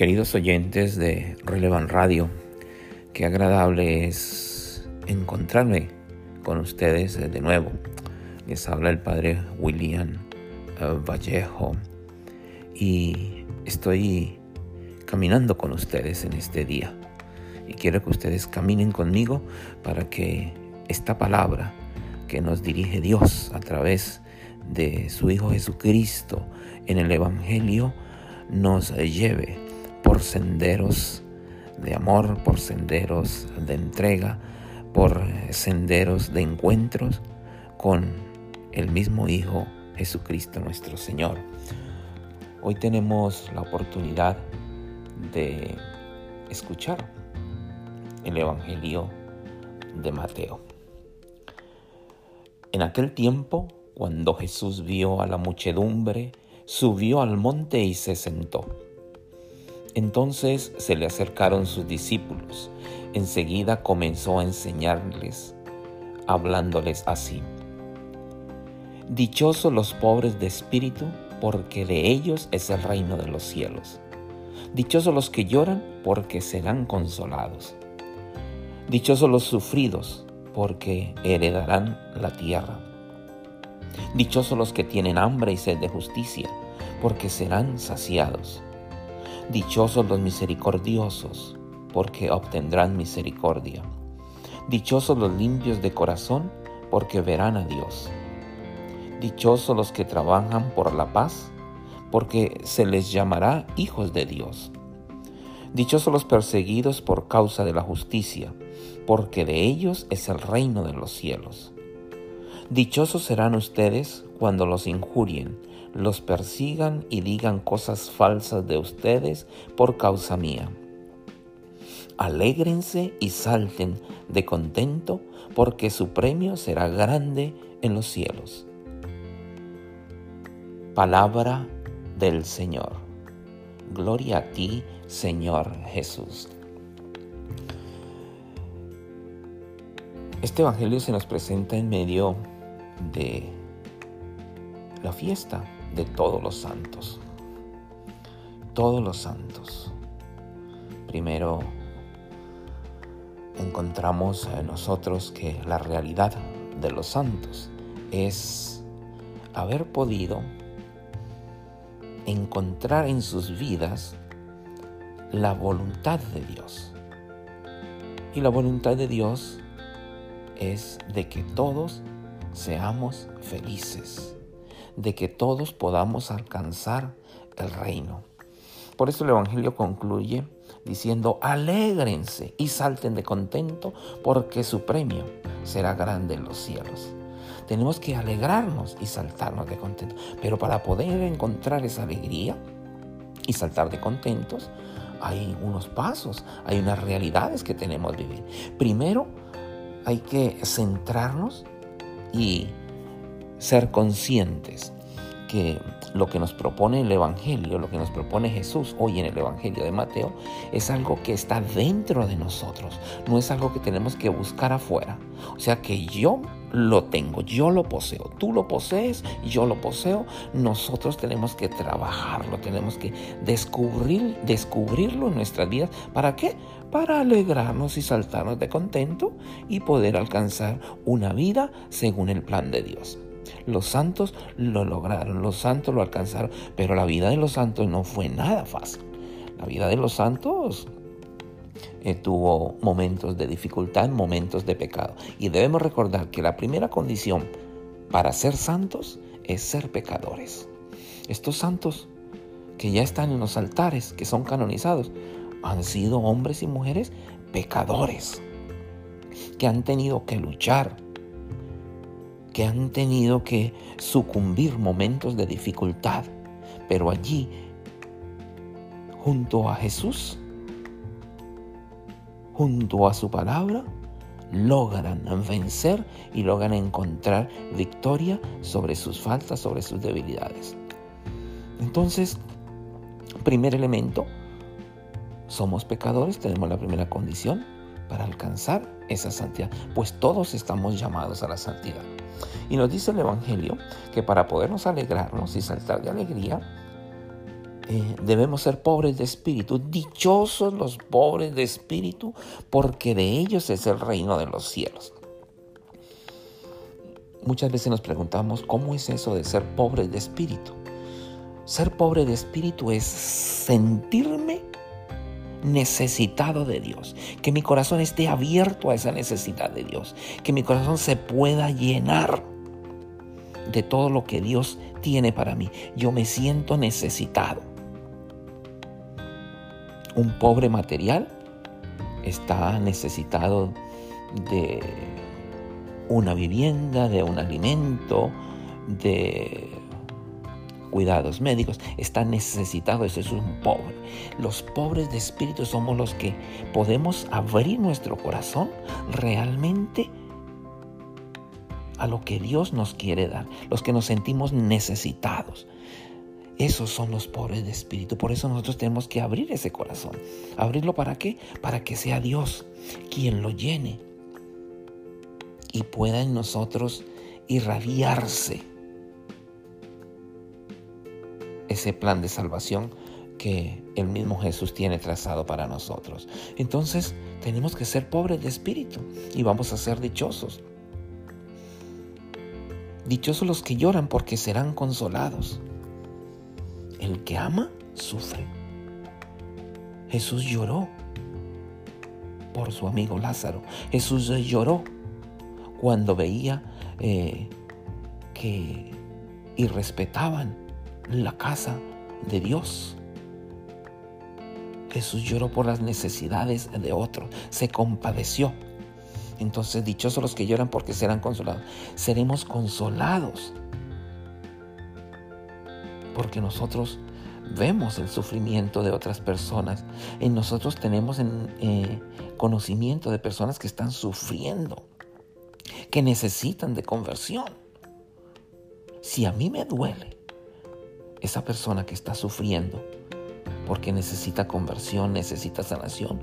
Queridos oyentes de Relevant Radio, qué agradable es encontrarme con ustedes de nuevo. Les habla el padre William eh, Vallejo y estoy caminando con ustedes en este día. Y quiero que ustedes caminen conmigo para que esta palabra que nos dirige Dios a través de su Hijo Jesucristo en el Evangelio nos lleve por senderos de amor, por senderos de entrega, por senderos de encuentros con el mismo Hijo Jesucristo nuestro Señor. Hoy tenemos la oportunidad de escuchar el Evangelio de Mateo. En aquel tiempo, cuando Jesús vio a la muchedumbre, subió al monte y se sentó. Entonces se le acercaron sus discípulos. Enseguida comenzó a enseñarles, hablándoles así. Dichosos los pobres de espíritu, porque de ellos es el reino de los cielos. Dichosos los que lloran, porque serán consolados. Dichosos los sufridos, porque heredarán la tierra. Dichosos los que tienen hambre y sed de justicia, porque serán saciados. Dichosos los misericordiosos, porque obtendrán misericordia. Dichosos los limpios de corazón, porque verán a Dios. Dichosos los que trabajan por la paz, porque se les llamará hijos de Dios. Dichosos los perseguidos por causa de la justicia, porque de ellos es el reino de los cielos. Dichosos serán ustedes cuando los injurien, los persigan y digan cosas falsas de ustedes por causa mía. Alégrense y salten de contento, porque su premio será grande en los cielos. Palabra del Señor. Gloria a ti, Señor Jesús. Este Evangelio se nos presenta en medio de la fiesta de todos los santos. Todos los santos. Primero encontramos a nosotros que la realidad de los santos es haber podido encontrar en sus vidas la voluntad de Dios. Y la voluntad de Dios es de que todos seamos felices, de que todos podamos alcanzar el reino. Por eso el Evangelio concluye diciendo, alégrense y salten de contento porque su premio será grande en los cielos. Tenemos que alegrarnos y saltarnos de contento. Pero para poder encontrar esa alegría y saltar de contentos, hay unos pasos, hay unas realidades que tenemos que vivir. Primero, hay que centrarnos y ser conscientes que lo que nos propone el Evangelio, lo que nos propone Jesús hoy en el Evangelio de Mateo, es algo que está dentro de nosotros, no es algo que tenemos que buscar afuera. O sea que yo lo tengo, yo lo poseo, tú lo posees, yo lo poseo, nosotros tenemos que trabajarlo, tenemos que descubrir, descubrirlo en nuestras vidas. ¿Para qué? Para alegrarnos y saltarnos de contento y poder alcanzar una vida según el plan de Dios. Los santos lo lograron, los santos lo alcanzaron, pero la vida de los santos no fue nada fácil. La vida de los santos eh, tuvo momentos de dificultad, momentos de pecado. Y debemos recordar que la primera condición para ser santos es ser pecadores. Estos santos que ya están en los altares, que son canonizados, han sido hombres y mujeres pecadores, que han tenido que luchar, que han tenido que sucumbir momentos de dificultad, pero allí, junto a Jesús, junto a su palabra, logran vencer y logran encontrar victoria sobre sus faltas, sobre sus debilidades. Entonces, primer elemento, somos pecadores, tenemos la primera condición para alcanzar esa santidad, pues todos estamos llamados a la santidad. Y nos dice el Evangelio que para podernos alegrarnos y saltar de alegría, eh, debemos ser pobres de espíritu. Dichosos los pobres de espíritu, porque de ellos es el reino de los cielos. Muchas veces nos preguntamos, ¿cómo es eso de ser pobre de espíritu? Ser pobre de espíritu es sentirme necesitado de Dios, que mi corazón esté abierto a esa necesidad de Dios, que mi corazón se pueda llenar de todo lo que Dios tiene para mí. Yo me siento necesitado. Un pobre material está necesitado de una vivienda, de un alimento, de cuidados médicos, está necesitado, ese es un pobre. Los pobres de espíritu somos los que podemos abrir nuestro corazón realmente a lo que Dios nos quiere dar, los que nos sentimos necesitados. Esos son los pobres de espíritu. Por eso nosotros tenemos que abrir ese corazón. ¿Abrirlo para qué? Para que sea Dios quien lo llene y pueda en nosotros irradiarse ese plan de salvación que el mismo Jesús tiene trazado para nosotros. Entonces tenemos que ser pobres de espíritu y vamos a ser dichosos. Dichosos los que lloran porque serán consolados. El que ama, sufre. Jesús lloró por su amigo Lázaro. Jesús lloró cuando veía eh, que irrespetaban la casa de Dios. Jesús lloró por las necesidades de otros, se compadeció. Entonces, dichosos los que lloran porque serán consolados. Seremos consolados porque nosotros vemos el sufrimiento de otras personas. En nosotros tenemos eh, conocimiento de personas que están sufriendo, que necesitan de conversión. Si a mí me duele esa persona que está sufriendo porque necesita conversión, necesita sanación,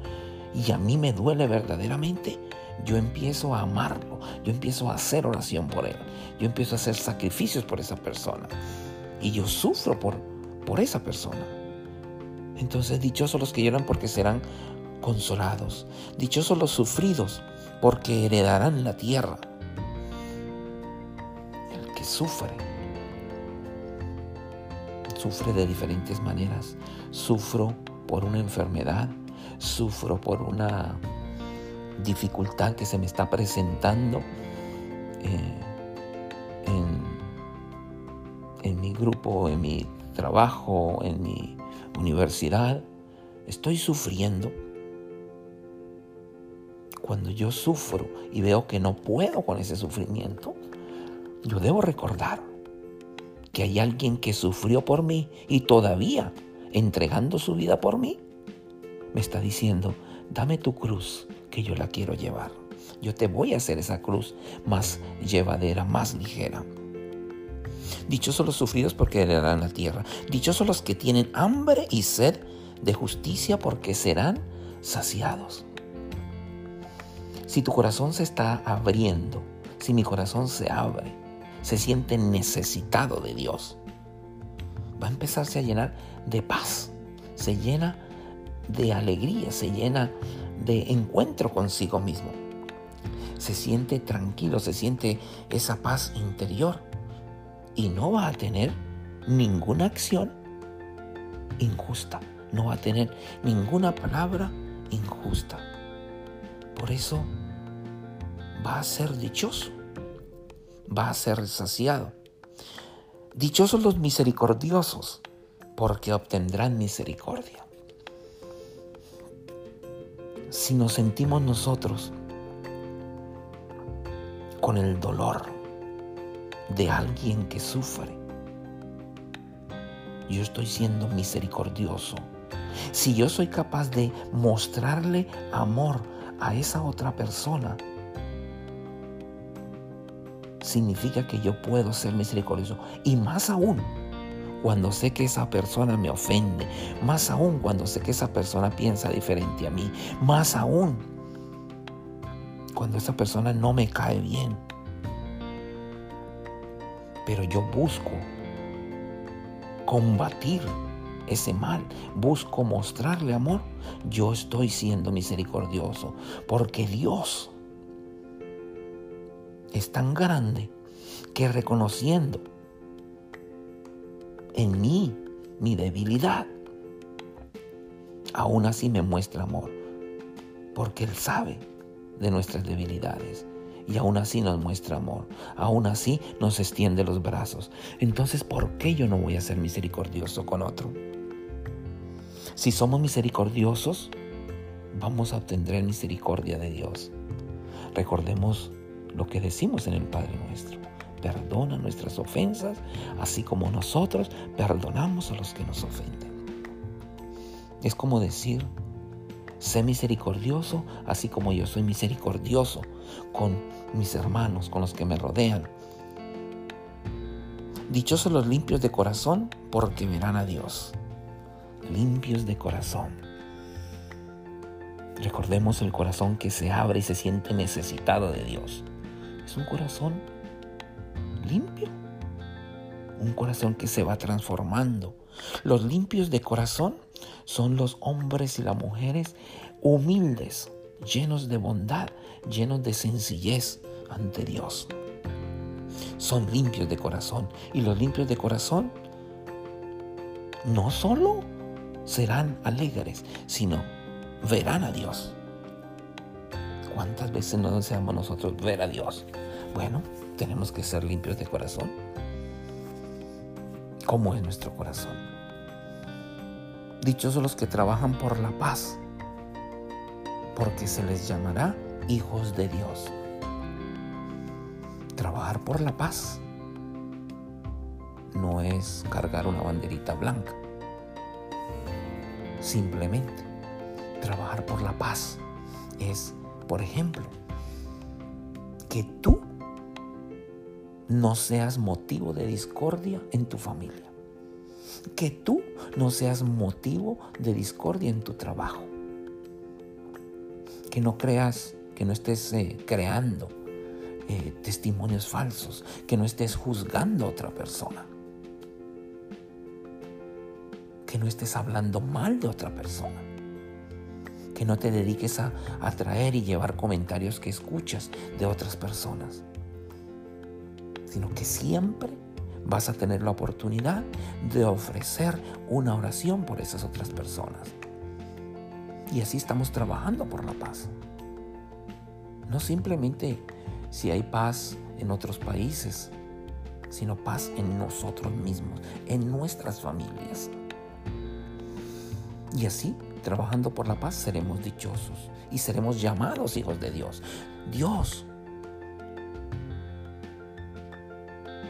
y a mí me duele verdaderamente, yo empiezo a amarlo, yo empiezo a hacer oración por él, yo empiezo a hacer sacrificios por esa persona, y yo sufro por, por esa persona. Entonces, dichosos los que lloran porque serán consolados, dichosos los sufridos porque heredarán la tierra. El que sufre sufre de diferentes maneras. Sufro por una enfermedad, sufro por una dificultad que se me está presentando eh, en, en mi grupo, en mi trabajo, en mi universidad. Estoy sufriendo. Cuando yo sufro y veo que no puedo con ese sufrimiento, yo debo recordar que hay alguien que sufrió por mí y todavía entregando su vida por mí, me está diciendo, dame tu cruz que yo la quiero llevar. Yo te voy a hacer esa cruz más llevadera, más ligera. Dichosos los sufridos porque heredarán la tierra. Dichosos los que tienen hambre y sed de justicia porque serán saciados. Si tu corazón se está abriendo, si mi corazón se abre, se siente necesitado de Dios, va a empezarse a llenar de paz, se llena de alegría, se llena de encuentro consigo mismo. Se siente tranquilo, se siente esa paz interior y no va a tener ninguna acción injusta, no va a tener ninguna palabra injusta. Por eso va a ser dichoso va a ser saciado. Dichosos los misericordiosos, porque obtendrán misericordia. Si nos sentimos nosotros con el dolor de alguien que sufre, yo estoy siendo misericordioso. Si yo soy capaz de mostrarle amor a esa otra persona, significa que yo puedo ser misericordioso. Y más aún cuando sé que esa persona me ofende, más aún cuando sé que esa persona piensa diferente a mí, más aún cuando esa persona no me cae bien. Pero yo busco combatir ese mal, busco mostrarle amor, yo estoy siendo misericordioso, porque Dios es tan grande que reconociendo en mí mi debilidad, aún así me muestra amor, porque Él sabe de nuestras debilidades y aún así nos muestra amor, aún así nos extiende los brazos. Entonces, ¿por qué yo no voy a ser misericordioso con otro? Si somos misericordiosos, vamos a obtener misericordia de Dios. Recordemos lo que decimos en el Padre nuestro. Perdona nuestras ofensas, así como nosotros perdonamos a los que nos ofenden. Es como decir, sé misericordioso, así como yo soy misericordioso con mis hermanos, con los que me rodean. Dichosos los limpios de corazón, porque verán a Dios. Limpios de corazón. Recordemos el corazón que se abre y se siente necesitado de Dios. Es un corazón limpio. Un corazón que se va transformando. Los limpios de corazón son los hombres y las mujeres humildes, llenos de bondad, llenos de sencillez ante Dios. Son limpios de corazón. Y los limpios de corazón no solo serán alegres, sino verán a Dios. ¿Cuántas veces no deseamos nosotros ver a Dios? Bueno, tenemos que ser limpios de corazón. ¿Cómo es nuestro corazón? Dichosos los que trabajan por la paz, porque se les llamará hijos de Dios. Trabajar por la paz no es cargar una banderita blanca. Simplemente, trabajar por la paz es, por ejemplo, que tú no seas motivo de discordia en tu familia. Que tú no seas motivo de discordia en tu trabajo. Que no creas, que no estés eh, creando eh, testimonios falsos, que no estés juzgando a otra persona. Que no estés hablando mal de otra persona. Que no te dediques a, a traer y llevar comentarios que escuchas de otras personas sino que siempre vas a tener la oportunidad de ofrecer una oración por esas otras personas. Y así estamos trabajando por la paz. No simplemente si hay paz en otros países, sino paz en nosotros mismos, en nuestras familias. Y así, trabajando por la paz, seremos dichosos y seremos llamados hijos de Dios. Dios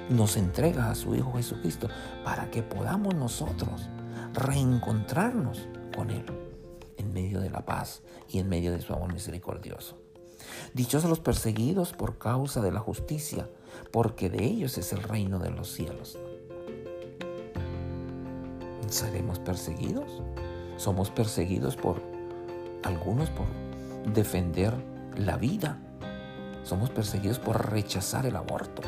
nos entrega a su Hijo Jesucristo para que podamos nosotros reencontrarnos con Él en medio de la paz y en medio de su amor misericordioso. Dichosos los perseguidos por causa de la justicia, porque de ellos es el reino de los cielos. ¿Seremos perseguidos? Somos perseguidos por algunos por defender la vida. Somos perseguidos por rechazar el aborto.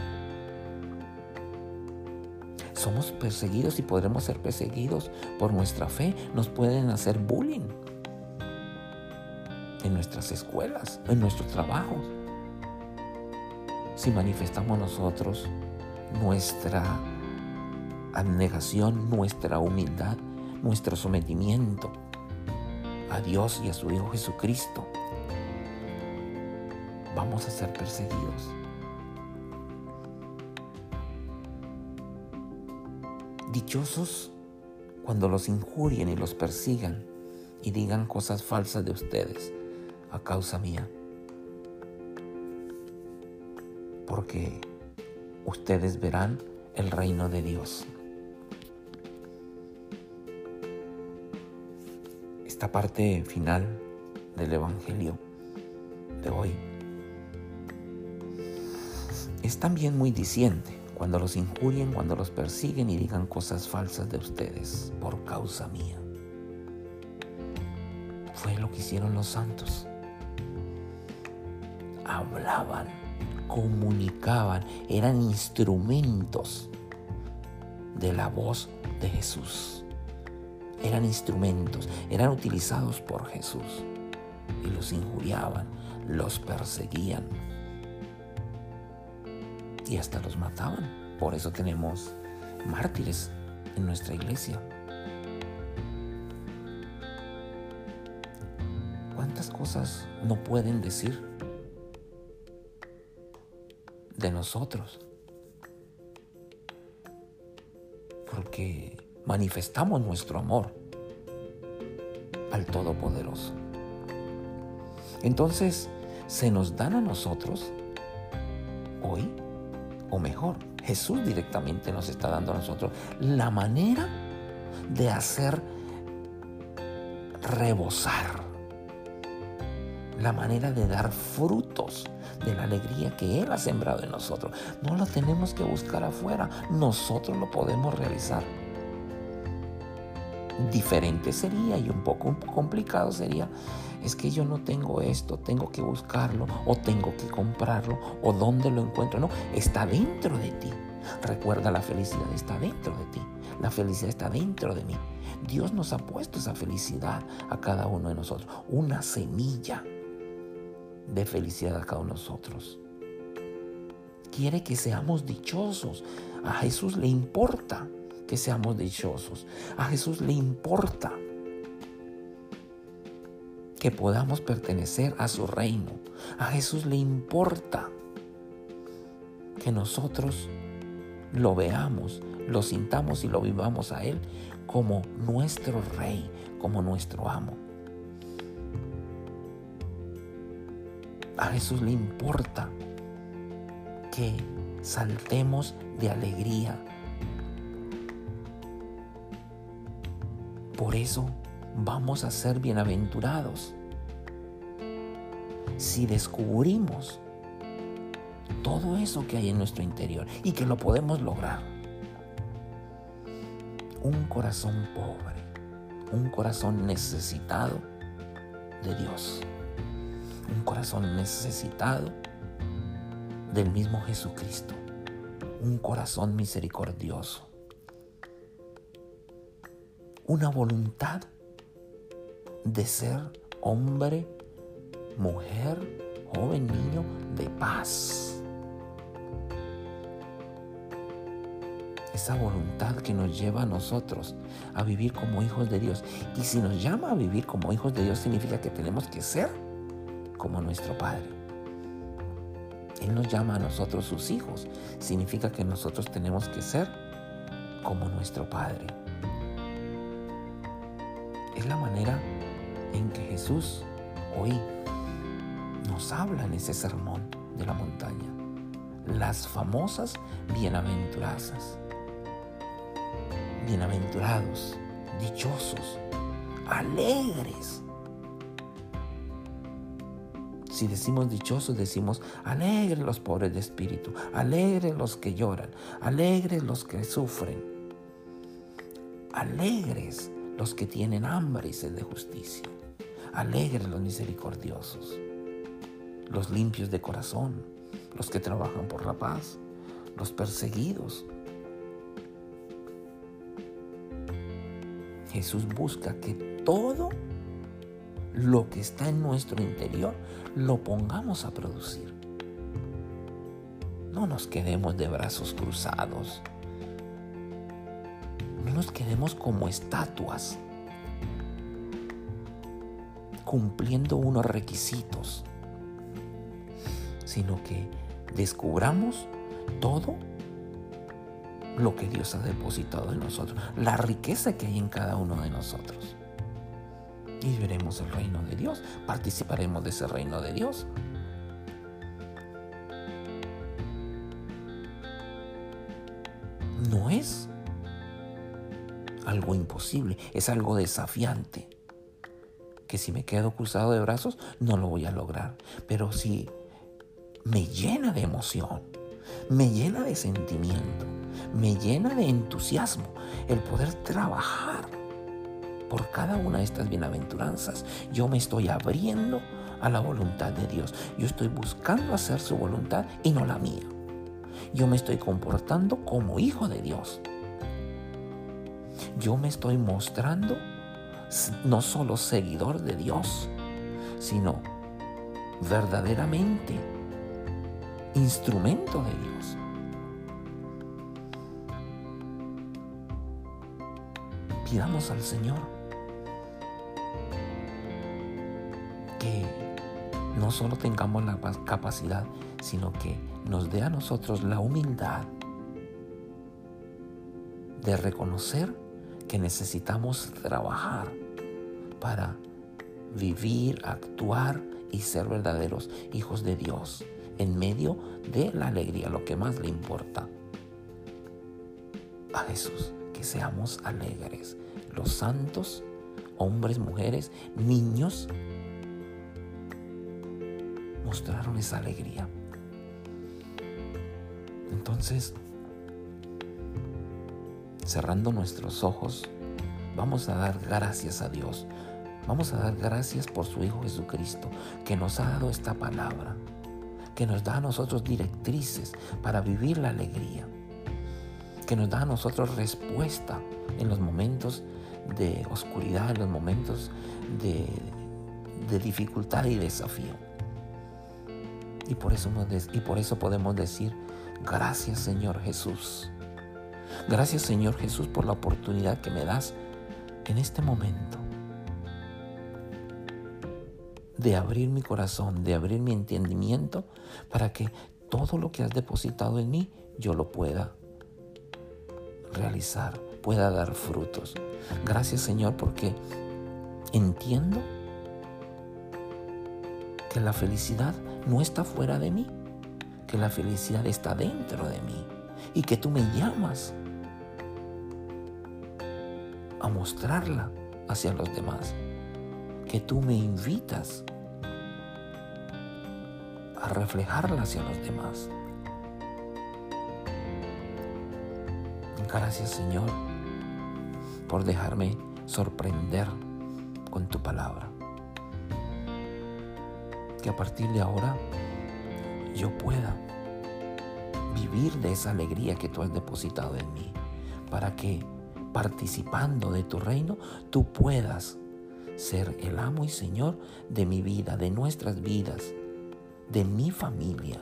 Somos perseguidos y podremos ser perseguidos por nuestra fe. Nos pueden hacer bullying en nuestras escuelas, en nuestros trabajos. Si manifestamos nosotros nuestra abnegación, nuestra humildad, nuestro sometimiento a Dios y a su Hijo Jesucristo, vamos a ser perseguidos. Dichosos cuando los injurien y los persigan y digan cosas falsas de ustedes a causa mía. Porque ustedes verán el reino de Dios. Esta parte final del Evangelio de hoy es también muy diciente cuando los injurien, cuando los persiguen y digan cosas falsas de ustedes por causa mía. Fue lo que hicieron los santos. Hablaban, comunicaban, eran instrumentos de la voz de Jesús. Eran instrumentos, eran utilizados por Jesús y los injuriaban, los perseguían y hasta los mataban. Por eso tenemos mártires en nuestra iglesia. ¿Cuántas cosas no pueden decir de nosotros? Porque manifestamos nuestro amor al Todopoderoso. Entonces, se nos dan a nosotros hoy, o mejor, Jesús directamente nos está dando a nosotros la manera de hacer rebosar, la manera de dar frutos de la alegría que Él ha sembrado en nosotros. No lo tenemos que buscar afuera, nosotros lo podemos realizar. Diferente sería y un poco complicado sería, es que yo no tengo esto, tengo que buscarlo o tengo que comprarlo o dónde lo encuentro. No, está dentro de ti. Recuerda, la felicidad está dentro de ti. La felicidad está dentro de mí. Dios nos ha puesto esa felicidad a cada uno de nosotros. Una semilla de felicidad a cada uno de nosotros. Quiere que seamos dichosos. A Jesús le importa que seamos dichosos. A Jesús le importa que podamos pertenecer a su reino. A Jesús le importa que nosotros lo veamos, lo sintamos y lo vivamos a Él como nuestro rey, como nuestro amo. A Jesús le importa que saltemos de alegría Por eso vamos a ser bienaventurados si descubrimos todo eso que hay en nuestro interior y que lo podemos lograr. Un corazón pobre, un corazón necesitado de Dios, un corazón necesitado del mismo Jesucristo, un corazón misericordioso una voluntad de ser hombre, mujer, joven, niño de paz. Esa voluntad que nos lleva a nosotros a vivir como hijos de Dios. Y si nos llama a vivir como hijos de Dios, significa que tenemos que ser como nuestro Padre. Él nos llama a nosotros sus hijos. Significa que nosotros tenemos que ser como nuestro Padre. Es la manera en que Jesús hoy nos habla en ese sermón de la montaña. Las famosas bienaventurazas. Bienaventurados, dichosos, alegres. Si decimos dichosos, decimos alegres los pobres de espíritu, alegres los que lloran, alegres los que sufren, alegres los que tienen hambre y sed de justicia. Alegres los misericordiosos, los limpios de corazón, los que trabajan por la paz, los perseguidos. Jesús busca que todo lo que está en nuestro interior lo pongamos a producir. No nos quedemos de brazos cruzados nos quedemos como estatuas, cumpliendo unos requisitos, sino que descubramos todo lo que Dios ha depositado en nosotros, la riqueza que hay en cada uno de nosotros. Y veremos el reino de Dios, participaremos de ese reino de Dios. No es algo imposible, es algo desafiante. Que si me quedo cruzado de brazos, no lo voy a lograr. Pero si me llena de emoción, me llena de sentimiento, me llena de entusiasmo el poder trabajar por cada una de estas bienaventuranzas. Yo me estoy abriendo a la voluntad de Dios. Yo estoy buscando hacer su voluntad y no la mía. Yo me estoy comportando como hijo de Dios. Yo me estoy mostrando no solo seguidor de Dios, sino verdaderamente instrumento de Dios. Pidamos al Señor que no solo tengamos la capacidad, sino que nos dé a nosotros la humildad de reconocer que necesitamos trabajar para vivir, actuar y ser verdaderos hijos de Dios en medio de la alegría, lo que más le importa a Jesús, que seamos alegres. Los santos, hombres, mujeres, niños, mostraron esa alegría. Entonces, cerrando nuestros ojos, vamos a dar gracias a Dios. Vamos a dar gracias por su Hijo Jesucristo, que nos ha dado esta palabra, que nos da a nosotros directrices para vivir la alegría, que nos da a nosotros respuesta en los momentos de oscuridad, en los momentos de, dificultad y desafío. Y por, eso, y por eso podemos decir, gracias Señor Jesús Gracias Señor Jesús por la oportunidad que me das en este momento de abrir mi corazón, de abrir mi entendimiento para que todo lo que has depositado en mí yo lo pueda realizar, pueda dar frutos. Gracias Señor porque entiendo que la felicidad no está fuera de mí, que la felicidad está dentro de mí y que tú me llamas a mostrarla hacia los demás. Que tú me invitas a reflejarla hacia los demás. Gracias Señor por dejarme sorprender con tu palabra. Que a partir de ahora yo pueda vivir de esa alegría que tú has depositado en mí, para que participando de tu reino, tú puedas ser el amo y Señor de mi vida, de nuestras vidas, de mi familia,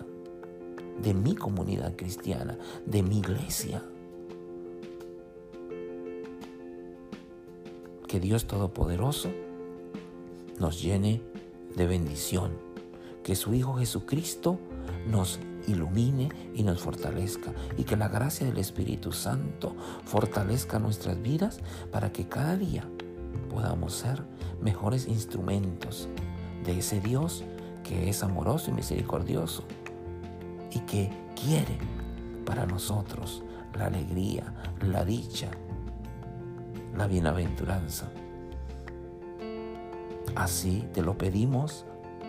de mi comunidad cristiana, de mi iglesia. Que Dios Todopoderoso nos llene de bendición, que su Hijo Jesucristo nos ilumine y nos fortalezca. Y que la gracia del Espíritu Santo fortalezca nuestras vidas para que cada día podamos ser mejores instrumentos de ese Dios que es amoroso y misericordioso y que quiere para nosotros la alegría, la dicha, la bienaventuranza. Así te lo pedimos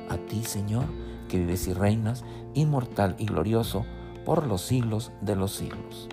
a ti, Señor, que vives y reinas, inmortal y glorioso, por los siglos de los siglos.